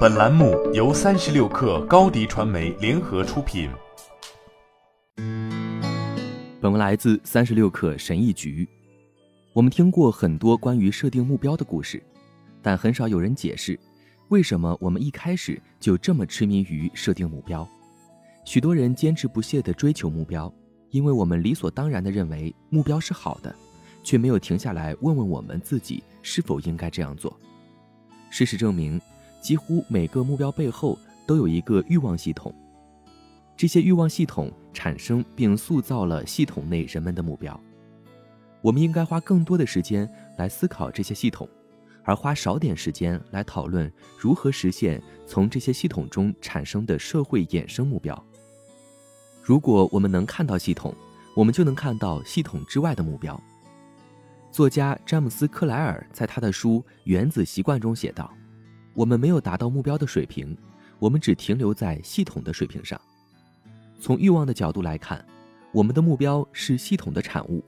本栏目由三十六氪高低传媒联合出品。本文来自三十六氪神译局。我们听过很多关于设定目标的故事，但很少有人解释为什么我们一开始就这么痴迷于设定目标。许多人坚持不懈地追求目标，因为我们理所当然地认为目标是好的，却没有停下来问问我们自己是否应该这样做。事实证明，几乎每个目标背后都有一个欲望系统。这些欲望系统产生并塑造了系统内人们的目标。我们应该花更多的时间来思考这些系统，而花少点时间来讨论如何实现从这些系统中产生的社会衍生目标。如果我们能看到系统，我们就能看到系统之外的目标。作家詹姆斯·克莱尔在他的书《原子习惯》中写道：“我们没有达到目标的水平，我们只停留在系统的水平上。从欲望的角度来看，我们的目标是系统的产物。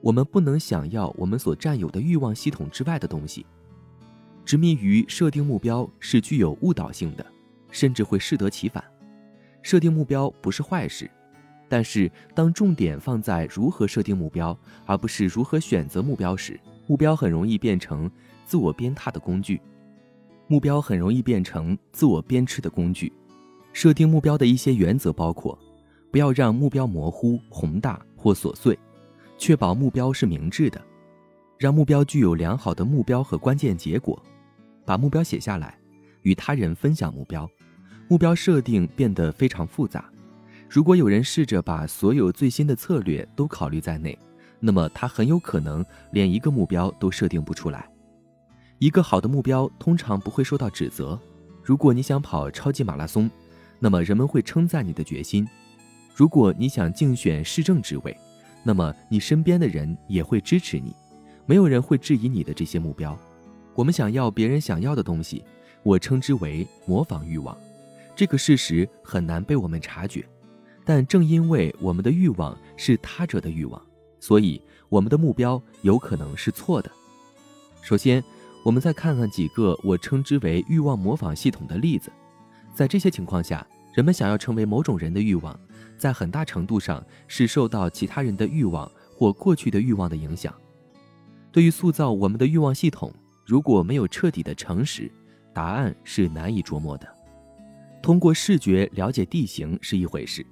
我们不能想要我们所占有的欲望系统之外的东西。执迷于设定目标是具有误导性的，甚至会适得其反。设定目标不是坏事。”但是，当重点放在如何设定目标，而不是如何选择目标时，目标很容易变成自我鞭挞的工具。目标很容易变成自我鞭笞的工具。设定目标的一些原则包括：不要让目标模糊、宏大或琐碎；确保目标是明智的；让目标具有良好的目标和关键结果；把目标写下来；与他人分享目标。目标设定变得非常复杂。如果有人试着把所有最新的策略都考虑在内，那么他很有可能连一个目标都设定不出来。一个好的目标通常不会受到指责。如果你想跑超级马拉松，那么人们会称赞你的决心；如果你想竞选市政职位，那么你身边的人也会支持你。没有人会质疑你的这些目标。我们想要别人想要的东西，我称之为模仿欲望。这个事实很难被我们察觉。但正因为我们的欲望是他者的欲望，所以我们的目标有可能是错的。首先，我们再看看几个我称之为欲望模仿系统的例子。在这些情况下，人们想要成为某种人的欲望，在很大程度上是受到其他人的欲望或过去的欲望的影响。对于塑造我们的欲望系统，如果没有彻底的诚实，答案是难以琢磨的。通过视觉了解地形是一回事。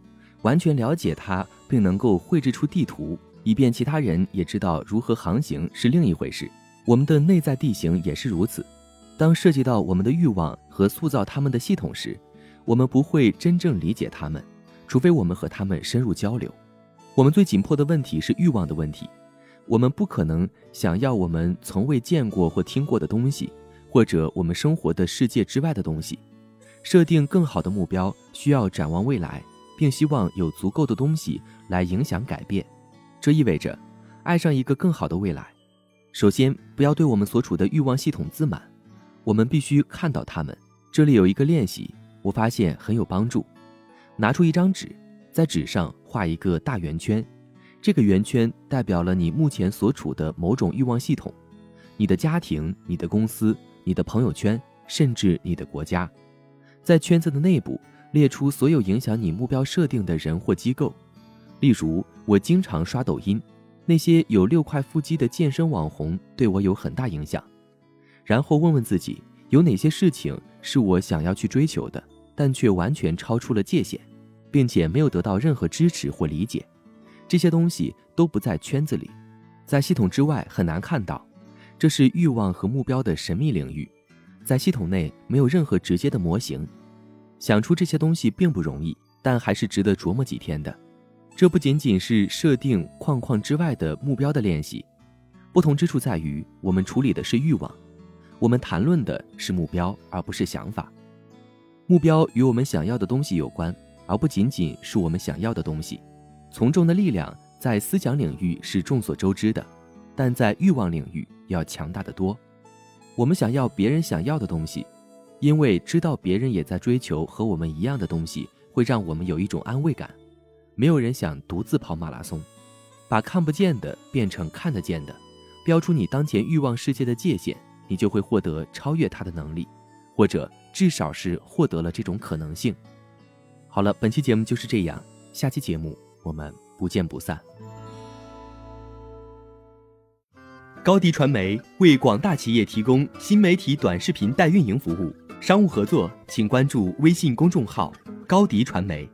完全了解它，并能够绘制出地图，以便其他人也知道如何航行是另一回事。我们的内在地形也是如此。当涉及到我们的欲望和塑造他们的系统时，我们不会真正理解他们，除非我们和他们深入交流。我们最紧迫的问题是欲望的问题。我们不可能想要我们从未见过或听过的东西，或者我们生活的世界之外的东西。设定更好的目标需要展望未来。并希望有足够的东西来影响改变，这意味着爱上一个更好的未来。首先，不要对我们所处的欲望系统自满，我们必须看到它们。这里有一个练习，我发现很有帮助。拿出一张纸，在纸上画一个大圆圈，这个圆圈代表了你目前所处的某种欲望系统：你的家庭、你的公司、你的朋友圈，甚至你的国家。在圈子的内部。列出所有影响你目标设定的人或机构，例如，我经常刷抖音，那些有六块腹肌的健身网红对我有很大影响。然后问问自己，有哪些事情是我想要去追求的，但却完全超出了界限，并且没有得到任何支持或理解。这些东西都不在圈子里，在系统之外很难看到。这是欲望和目标的神秘领域，在系统内没有任何直接的模型。想出这些东西并不容易，但还是值得琢磨几天的。这不仅仅是设定框框之外的目标的练习，不同之处在于，我们处理的是欲望，我们谈论的是目标，而不是想法。目标与我们想要的东西有关，而不仅仅是我们想要的东西。从众的力量在思想领域是众所周知的，但在欲望领域要强大的多。我们想要别人想要的东西。因为知道别人也在追求和我们一样的东西，会让我们有一种安慰感。没有人想独自跑马拉松，把看不见的变成看得见的，标出你当前欲望世界的界限，你就会获得超越它的能力，或者至少是获得了这种可能性。好了，本期节目就是这样，下期节目我们不见不散。高迪传媒为广大企业提供新媒体短视频代运营服务，商务合作请关注微信公众号“高迪传媒”。